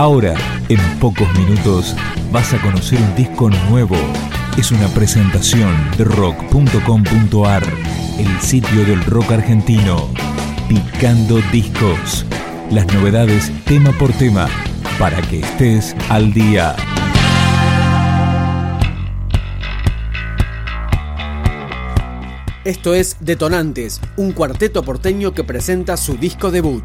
Ahora, en pocos minutos, vas a conocer un disco nuevo. Es una presentación de rock.com.ar, el sitio del rock argentino. Picando discos. Las novedades tema por tema, para que estés al día. Esto es Detonantes, un cuarteto porteño que presenta su disco debut.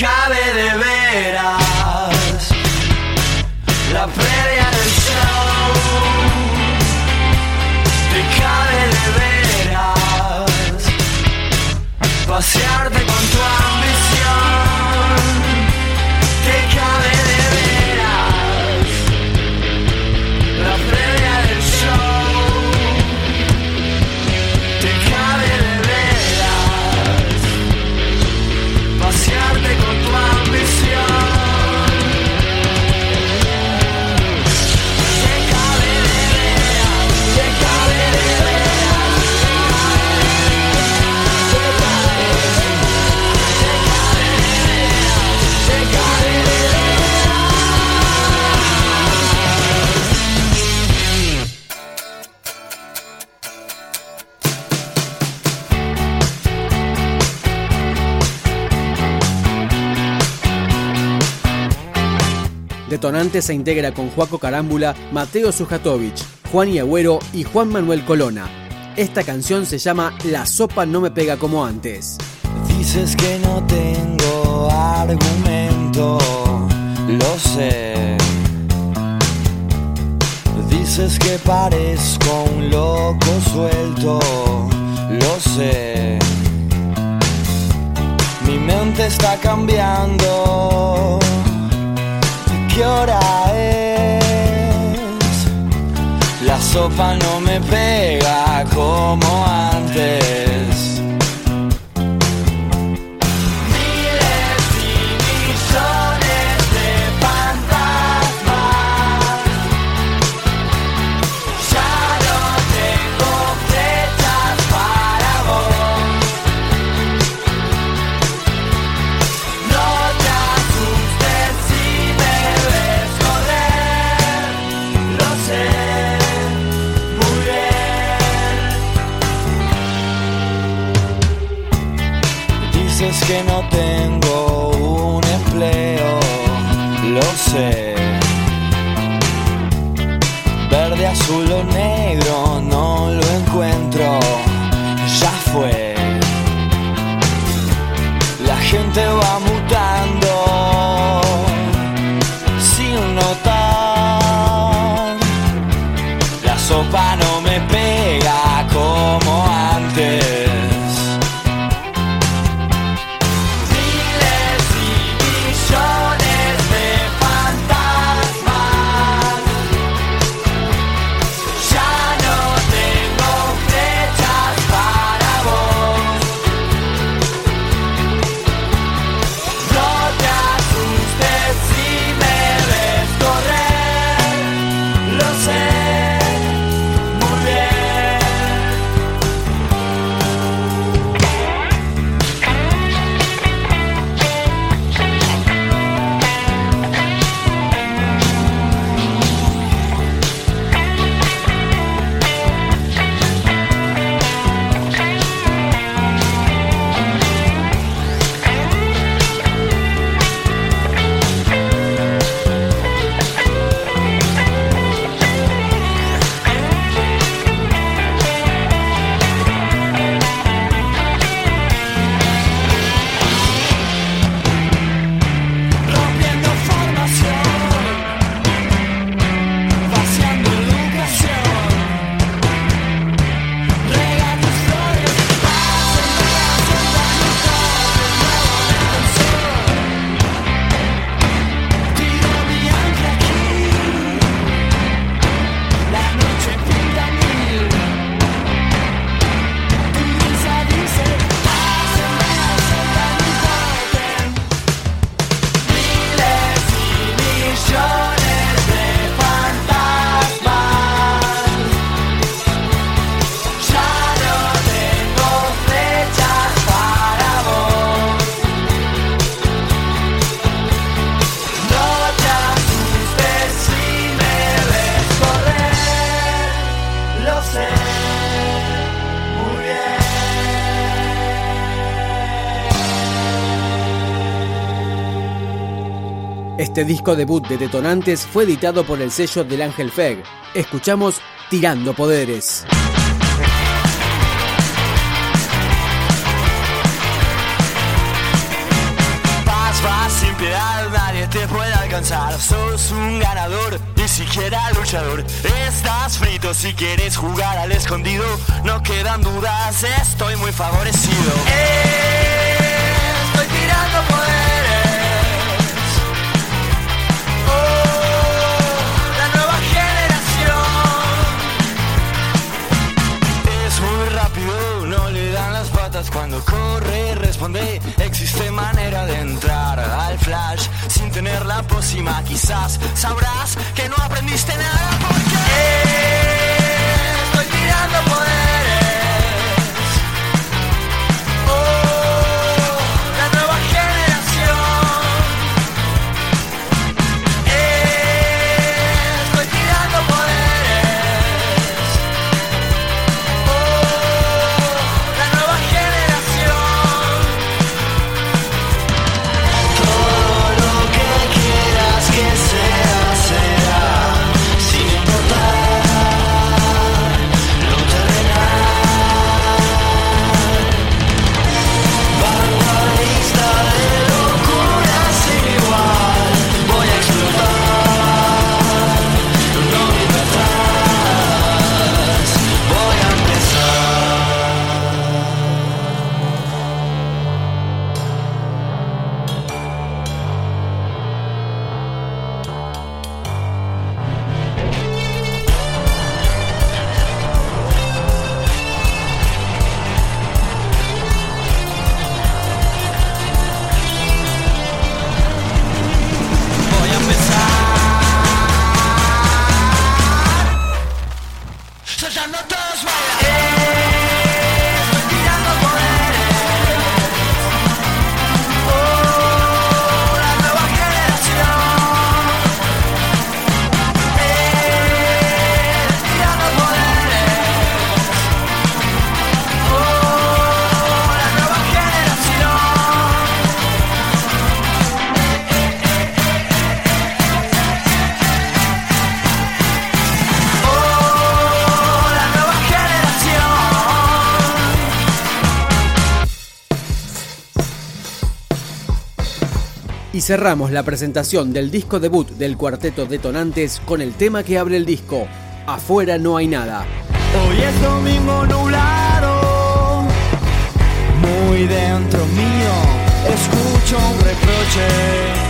cabe de veras. Detonante se integra con Juaco Carámbula, Mateo Sujatovich, Juan Agüero y Juan Manuel Colona. Esta canción se llama La sopa no me pega como antes. Dices que no tengo argumento, lo sé. Dices que parezco un loco suelto, lo sé. Mi mente está cambiando qué hora es. La sopa no me pega como antes. Que no tengo un empleo, lo sé. Verde, azul o negro, no lo encuentro, ya fue. La gente va mutando sin notar. Este disco debut de Detonantes fue editado por el sello del Ángel Feg. Escuchamos Tirando Poderes. Sin piedad, nadie te puede alcanzar. Sos un ganador, ni siquiera luchador. Estás frito si quieres jugar al escondido. No quedan dudas, estoy muy favorecido. Estoy tirando poderes. Corre responde. Existe manera de entrar al flash sin tener la pócima. Quizás sabrás que no aprendiste nada porque Y cerramos la presentación del disco debut del cuarteto Detonantes con el tema que abre el disco, Afuera no hay nada. Hoy es domingo muy dentro mío, escucho un reproche.